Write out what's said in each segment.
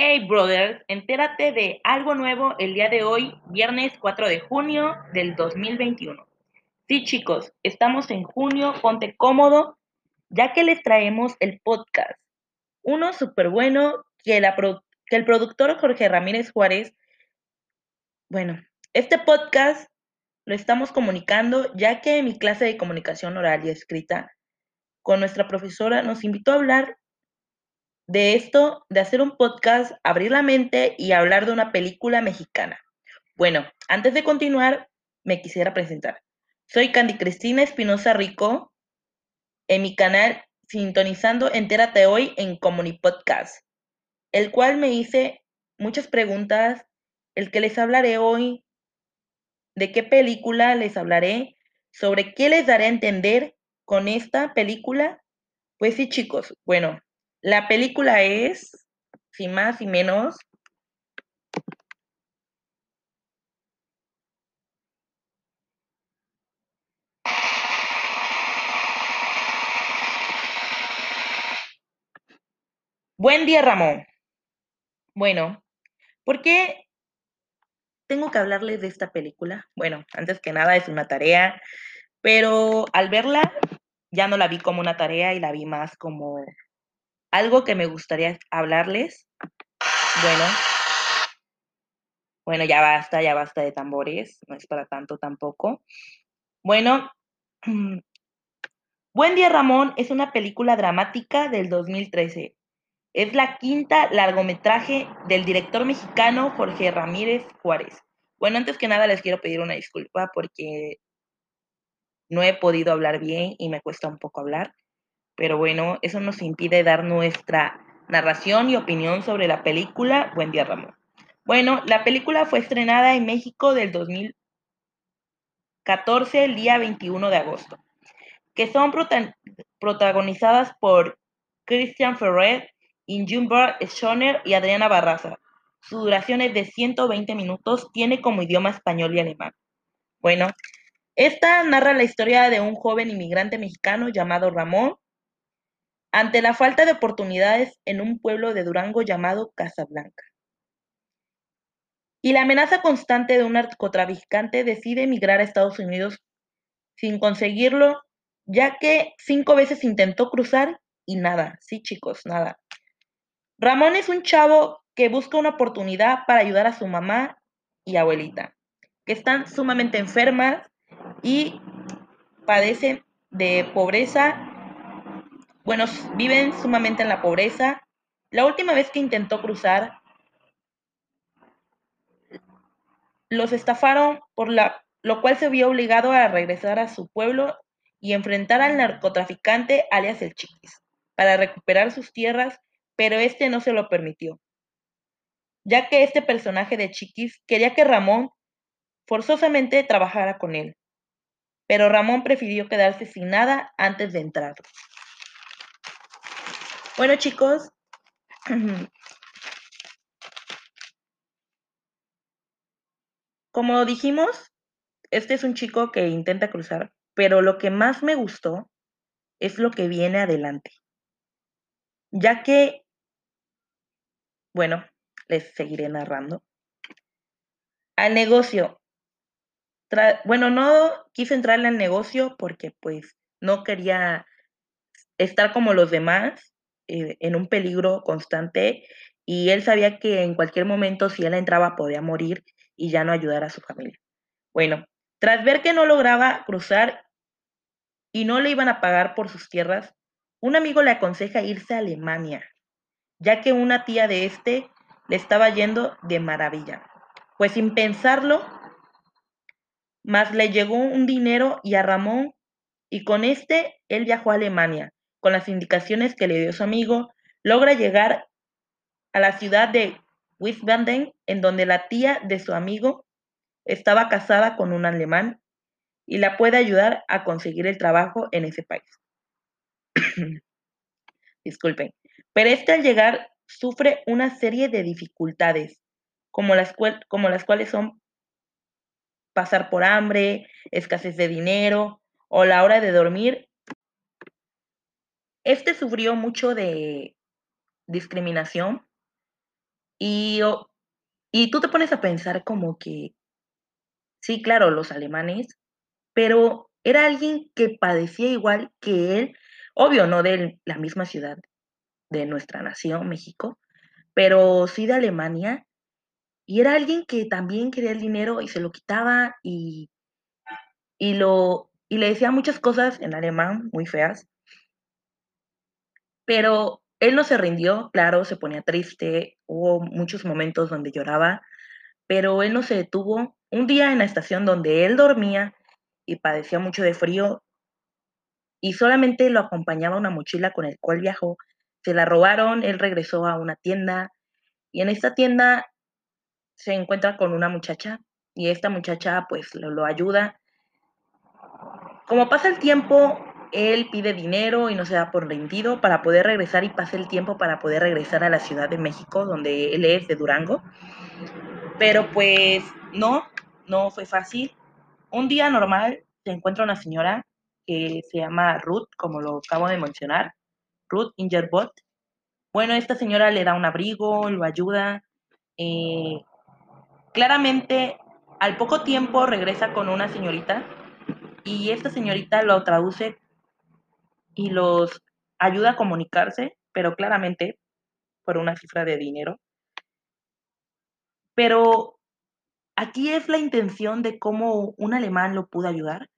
Hey brothers, entérate de algo nuevo el día de hoy, viernes 4 de junio del 2021. Sí chicos, estamos en junio, ponte cómodo, ya que les traemos el podcast. Uno súper bueno que, la que el productor Jorge Ramírez Juárez, bueno, este podcast lo estamos comunicando ya que en mi clase de comunicación oral y escrita con nuestra profesora nos invitó a hablar de esto, de hacer un podcast, abrir la mente y hablar de una película mexicana. Bueno, antes de continuar, me quisiera presentar. Soy Candy Cristina Espinosa Rico, en mi canal Sintonizando Entérate Hoy en Comuni Podcast, el cual me hice muchas preguntas, el que les hablaré hoy, de qué película les hablaré, sobre qué les daré a entender con esta película. Pues sí, chicos, bueno, la película es, sin más y menos, Buen día, Ramón. Bueno, ¿por qué tengo que hablarles de esta película? Bueno, antes que nada es una tarea, pero al verla ya no la vi como una tarea y la vi más como algo que me gustaría hablarles. Bueno, bueno, ya basta, ya basta de tambores, no es para tanto tampoco. Bueno, Buen Día Ramón es una película dramática del 2013. Es la quinta largometraje del director mexicano Jorge Ramírez Juárez. Bueno, antes que nada les quiero pedir una disculpa porque no he podido hablar bien y me cuesta un poco hablar. Pero bueno, eso nos impide dar nuestra narración y opinión sobre la película Buen Día Ramón. Bueno, la película fue estrenada en México del 2014, el día 21 de agosto, que son protagonizadas por Christian Ferrer, Injumbar Schoner y Adriana Barraza. Su duración es de 120 minutos, tiene como idioma español y alemán. Bueno, esta narra la historia de un joven inmigrante mexicano llamado Ramón, ante la falta de oportunidades en un pueblo de Durango llamado Casablanca. Y la amenaza constante de un narcotraficante decide emigrar a Estados Unidos sin conseguirlo, ya que cinco veces intentó cruzar y nada, sí chicos, nada. Ramón es un chavo que busca una oportunidad para ayudar a su mamá y abuelita, que están sumamente enfermas y padecen de pobreza bueno, viven sumamente en la pobreza. La última vez que intentó cruzar, los estafaron, por lo cual se vio obligado a regresar a su pueblo y enfrentar al narcotraficante alias el Chiquis, para recuperar sus tierras, pero este no se lo permitió, ya que este personaje de Chiquis quería que Ramón forzosamente trabajara con él, pero Ramón prefirió quedarse sin nada antes de entrar. Bueno, chicos. Como dijimos, este es un chico que intenta cruzar, pero lo que más me gustó es lo que viene adelante. Ya que, bueno, les seguiré narrando. Al negocio. bueno, no quise entrarle al negocio porque pues no quería estar como los demás eh, en un peligro constante y él sabía que en cualquier momento si él entraba podía morir y ya no ayudar a su familia. Bueno, tras ver que no lograba cruzar y no le iban a pagar por sus tierras, un amigo le aconseja irse a Alemania, ya que una tía de este le estaba yendo de maravilla. Pues sin pensarlo, más le llegó un dinero y a Ramón, y con este él viajó a Alemania, con las indicaciones que le dio su amigo, logra llegar a la ciudad de Wiesbaden, en donde la tía de su amigo estaba casada con un alemán y la puede ayudar a conseguir el trabajo en ese país. Disculpen. Pero este al llegar sufre una serie de dificultades, como las, como las cuales son pasar por hambre, escasez de dinero o la hora de dormir este sufrió mucho de discriminación Y, y tú te pones a pensar como que sí, claro, los alemanes, pero era alguien que padecía igual que él, obvio, no de la misma ciudad de nuestra nación, México, pero sí de Alemania, y era alguien que también quería el dinero y se lo quitaba y y lo y le decía muchas cosas en alemán muy feas. Pero él no se rindió, claro, se ponía triste, hubo muchos momentos donde lloraba, pero él no se detuvo. Un día en la estación donde él dormía y padecía mucho de frío y solamente lo acompañaba una mochila con el cual viajó, se la robaron, él regresó a una tienda y en esta tienda se encuentra con una muchacha y esta muchacha pues lo, lo ayuda. Como pasa el tiempo, él pide dinero y no se da por rendido para poder regresar y pasa el tiempo para poder regresar a la Ciudad de México, donde él es de Durango. Pero pues no, no fue fácil. Un día normal se encuentra una señora que se llama Ruth, como lo acabo de mencionar, Ruth Ingerbot. Bueno, esta señora le da un abrigo, lo ayuda. Eh, claramente, al poco tiempo regresa con una señorita y esta señorita lo traduce y los ayuda a comunicarse, pero claramente por una cifra de dinero. Pero aquí es la intención de cómo un alemán lo pudo ayudar.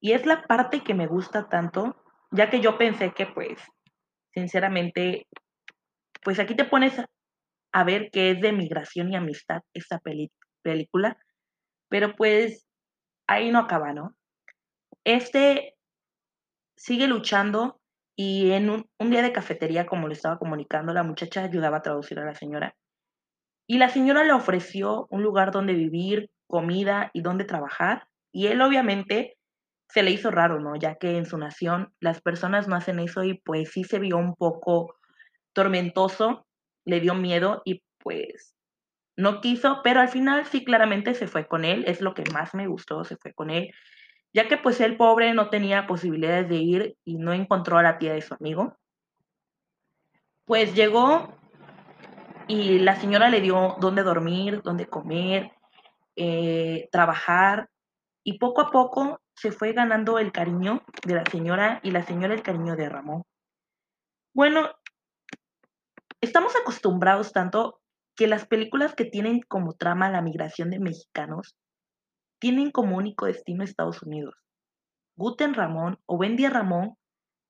Y es la parte que me gusta tanto, ya que yo pensé que pues, sinceramente, pues aquí te pones a ver que es de migración y amistad esta película, pero pues ahí no acaba, ¿no? Este sigue luchando y en un, día de cafetería, como le estaba comunicando, la muchacha ayudaba a traducir a la señora. Y la señora le ofreció un lugar donde vivir, comida y donde trabajar. Y él obviamente se le hizo raro, ¿no? Ya que en su nación las personas no hacen eso y pues sí se vio un poco tormentoso, le dio miedo y pues no quiso, pero al final sí claramente se fue con él, es lo que más me gustó, se fue con él, ya que pues el pobre no tenía posibilidades de ir y no encontró a la tía de su amigo. Pues llegó y la señora le dio dónde dormir, dónde comer, eh, trabajar y poco a poco se fue ganando el cariño de la señora y la señora el cariño de Ramón. Bueno, estamos acostumbrados tanto que las películas que tienen como trama la migración de mexicanos tienen como único destino Estados Unidos. Guten Ramón o Buen Día Ramón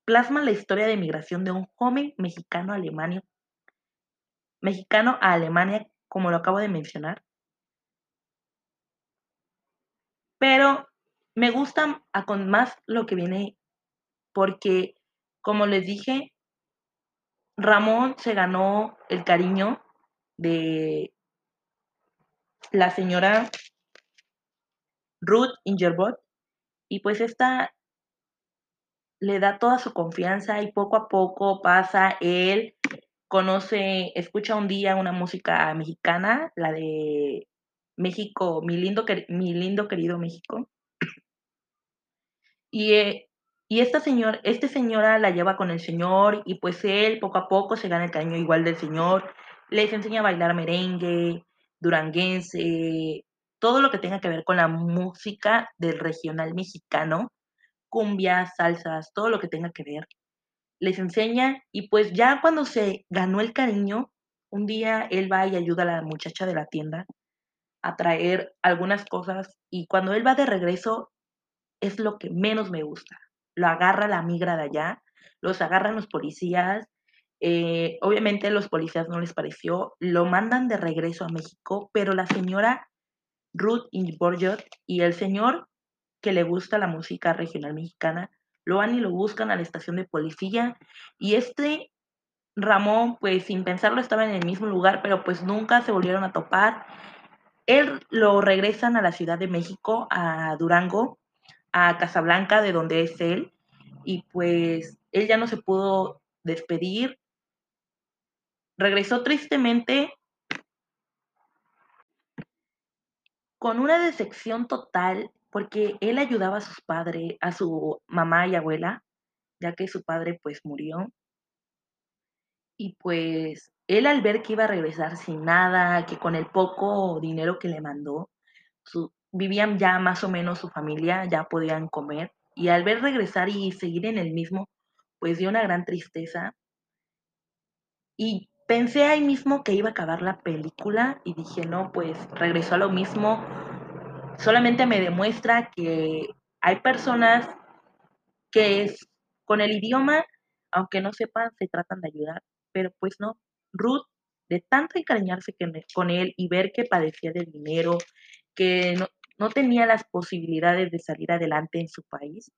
plasman la historia de migración de un joven mexicano a Alemania, mexicano a Alemania, como lo acabo de mencionar. Pero me gusta con más lo que viene porque, como les dije, Ramón se ganó el cariño de la señora Ruth Ingerbot y pues esta le da toda su confianza y poco a poco pasa él conoce, escucha un día una música mexicana, la de México, mi lindo, mi lindo querido México. Y, eh, y esta señora, este señora la lleva con el señor y pues él poco a poco se gana el cariño igual del señor, les enseña a bailar merengue, duranguense, todo lo que tenga que ver con la música del regional mexicano, cumbias, salsas, todo lo que tenga que ver. Les enseña y pues ya cuando se ganó el cariño, un día él va y ayuda a la muchacha de la tienda a traer algunas cosas y cuando él va de regreso es lo que menos me gusta. Lo agarra la migra de allá, los agarran los policías, eh, obviamente los policías no les pareció, lo mandan de regreso a México, pero la señora Ruth Ingeborg y el señor que le gusta la música regional mexicana, lo van y lo buscan a la estación de policía y este Ramón, pues sin pensarlo, estaba en el mismo lugar, pero pues nunca se volvieron a topar. Él lo regresan a la Ciudad de México, a Durango, a Casablanca, de donde es él, y pues él ya no se pudo despedir. Regresó tristemente con una decepción total porque él ayudaba a sus padres, a su mamá y abuela, ya que su padre pues murió. Y pues él al ver que iba a regresar sin nada, que con el poco dinero que le mandó, su, vivían ya más o menos su familia, ya podían comer, y al ver regresar y seguir en el mismo, pues dio una gran tristeza. Y pensé ahí mismo que iba a acabar la película y dije, no, pues regresó a lo mismo. Solamente me demuestra que hay personas que es, con el idioma, aunque no sepan, se tratan de ayudar, pero pues no. Ruth, de tanto encariñarse con él y ver que padecía del dinero, que no, no tenía las posibilidades de salir adelante en su país,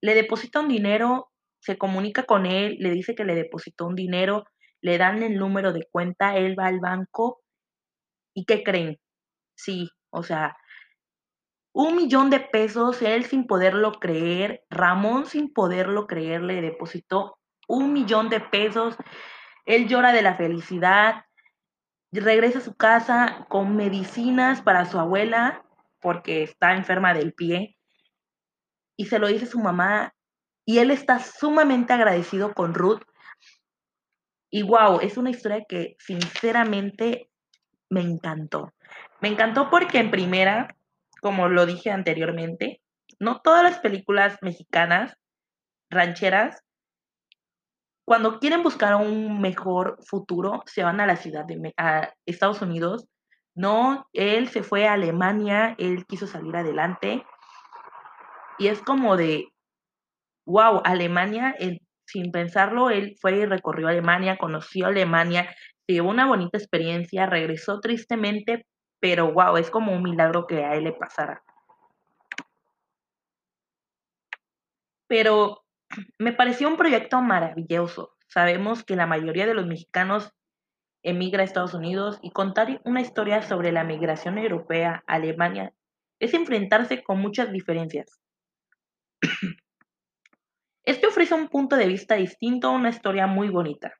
le deposita un dinero, se comunica con él, le dice que le depositó un dinero, le dan el número de cuenta, él va al banco y ¿qué creen? Sí, o sea, un millón de pesos, él sin poderlo creer, Ramón sin poderlo creer, le depositó un millón de pesos, él llora de la felicidad, regresa a su casa con medicinas para su abuela, porque está enferma del pie, y se lo dice su mamá, y él está sumamente agradecido con Ruth. Y wow, es una historia que sinceramente me encantó. Me encantó porque en primera como lo dije anteriormente, no todas las películas mexicanas rancheras, cuando quieren buscar un mejor futuro, se van a la ciudad de Estados Unidos. No, él se fue a Alemania, él quiso salir adelante. Y es como de, wow, Alemania, sin pensarlo, él fue y recorrió Alemania, conoció Alemania, se llevó una bonita experiencia, regresó tristemente, pero wow, es como un milagro que a él le pasara. Pero me pareció un proyecto maravilloso. Sabemos que la mayoría de los mexicanos emigra a Estados Unidos y contar una historia sobre la migración europea a Alemania es enfrentarse con muchas diferencias. Este ofrece un punto de vista distinto, una historia muy bonita.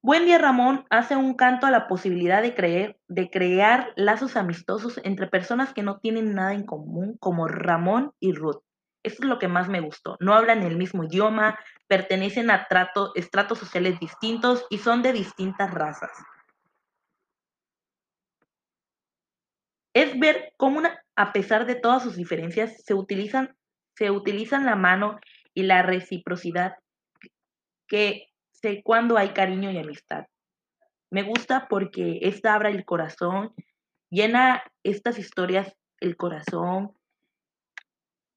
Buen día Ramón hace un canto a la posibilidad de, creer, de crear lazos amistosos entre personas que no tienen nada en común, como Ramón y Ruth. Eso es lo que más me gustó. No hablan el mismo idioma, pertenecen a trato, estratos sociales distintos y son de distintas razas. Es ver cómo, a pesar de todas sus diferencias, se utilizan, se utilizan la mano y la reciprocidad que sé cuándo hay cariño y amistad. Me gusta porque esta abra el corazón, llena estas historias el corazón.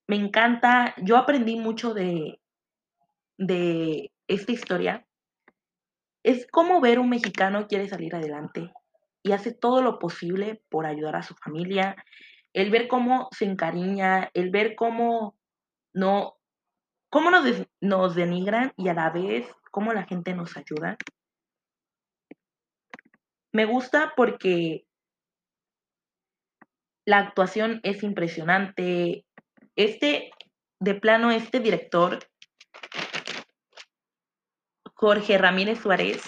Me encanta, yo aprendí mucho de, de esta historia. Es como ver un mexicano quiere salir adelante y hace todo lo posible por ayudar a su familia, el ver cómo se encariña, el ver cómo no, cómo nos, nos denigran y a la vez cómo la gente nos ayuda. Me gusta porque la actuación es impresionante. Este, de plano, este director, Jorge Ramírez Suárez,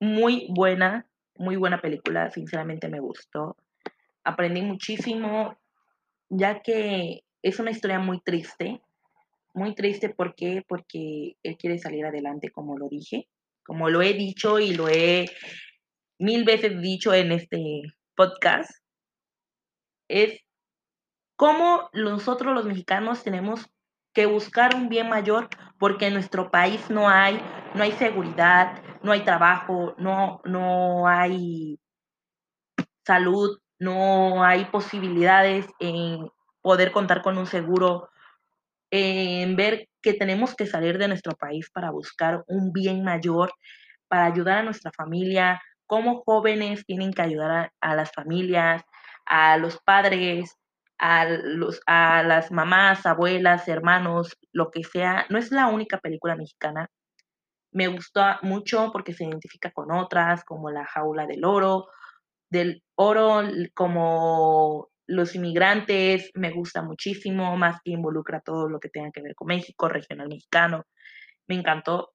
muy buena, muy buena película, sinceramente me gustó. Aprendí muchísimo, ya que es una historia muy triste, muy triste, ¿por qué? Porque él quiere salir adelante, como lo dije, como lo he dicho y lo he mil veces dicho en este podcast, es cómo nosotros los mexicanos tenemos que buscar un bien mayor porque en nuestro país no hay, no hay seguridad, no hay trabajo, no, no hay salud, no hay posibilidades en poder contar con un seguro en ver que tenemos que salir de nuestro país para buscar un bien mayor, para ayudar a nuestra familia, como jóvenes tienen que ayudar a, las familias, a los padres, a, los, a las mamás, abuelas, hermanos, lo que sea. No es la única película mexicana. Me gusta mucho porque se identifica con otras, como La jaula del oro, del oro como los inmigrantes me gusta muchísimo, más que involucra todo lo que tenga que ver con México, regional mexicano. Me encantó.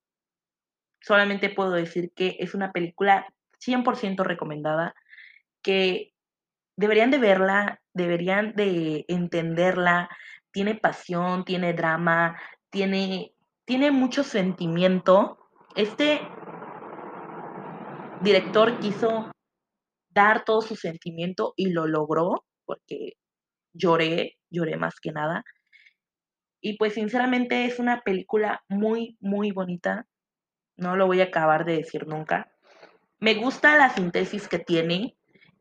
Solamente puedo decir que es una película 100% recomendada, que deberían de verla, deberían de entenderla. Tiene pasión, tiene drama, tiene, tiene mucho sentimiento este director quiso dar todo su sentimiento y lo logró, porque lloré, lloré más que nada. Y pues sinceramente es una película muy, muy bonita. No lo voy a acabar de decir nunca. Me gusta la síntesis que tiene,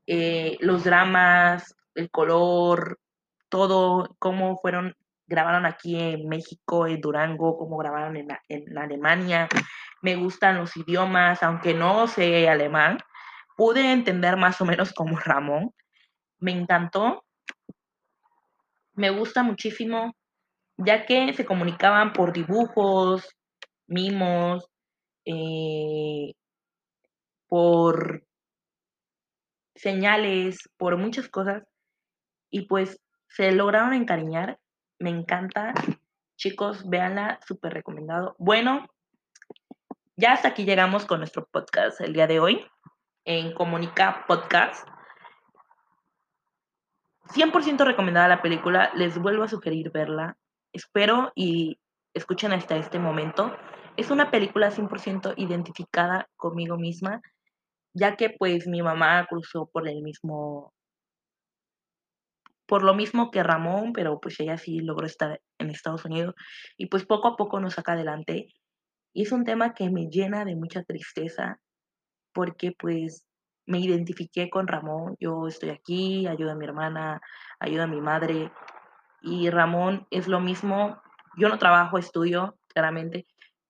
eh, los dramas, el color, todo, cómo fueron, grabaron aquí en México, en Durango, cómo grabaron en, en Alemania. Me gustan los idiomas, aunque no sé alemán, pude entender más o menos como Ramón. Me encantó. Me gusta muchísimo, ya que se comunicaban por dibujos, mimos, eh, por señales, por muchas cosas. Y pues se lograron encariñar. Me encanta. Chicos, véanla, súper recomendado. Bueno, ya hasta aquí llegamos con nuestro podcast el día de hoy en Comunica Podcast. 100% recomendada la película, les vuelvo a sugerir verla. Espero y escuchen hasta este momento. Es una película 100% identificada conmigo misma, ya que pues mi mamá cruzó por el mismo por lo mismo que Ramón, pero pues ella sí logró estar en Estados Unidos y pues poco a poco nos saca adelante. Y es un tema que me llena de mucha tristeza porque pues me identifiqué con Ramón, yo estoy aquí, ayudo a mi hermana, ayudo a mi madre y Ramón es lo mismo, yo no trabajo, estudio, claramente,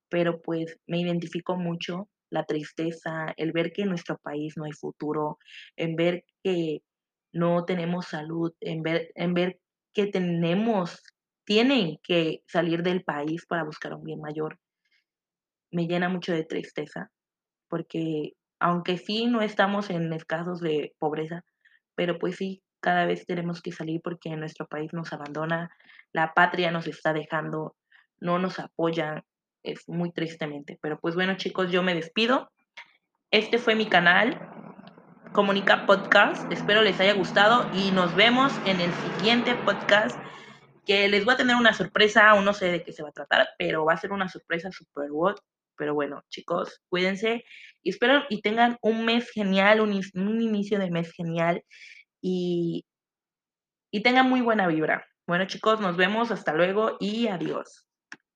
pero pues me identifico mucho la tristeza, el ver que en nuestro país no hay futuro, en ver que no tenemos salud, en ver, en ver que tenemos, tienen que salir del país para buscar un bien mayor, me llena mucho de tristeza, porque aunque sí no estamos en casos de pobreza, pero pues sí, cada vez tenemos que salir porque nuestro país nos abandona, la patria nos está dejando, no nos apoya, es muy tristemente. Pero pues bueno chicos, yo me despido. Este fue mi canal, Comunica Podcast. Espero les haya gustado y nos vemos en el siguiente podcast que les voy a tener una sorpresa, aún no sé de qué se va a tratar, pero va a ser una sorpresa super. Pero bueno, chicos, cuídense y espero y tengan un mes genial, un, un inicio de mes genial y, y tengan muy buena vibra. Bueno, chicos, nos vemos, hasta luego y adiós.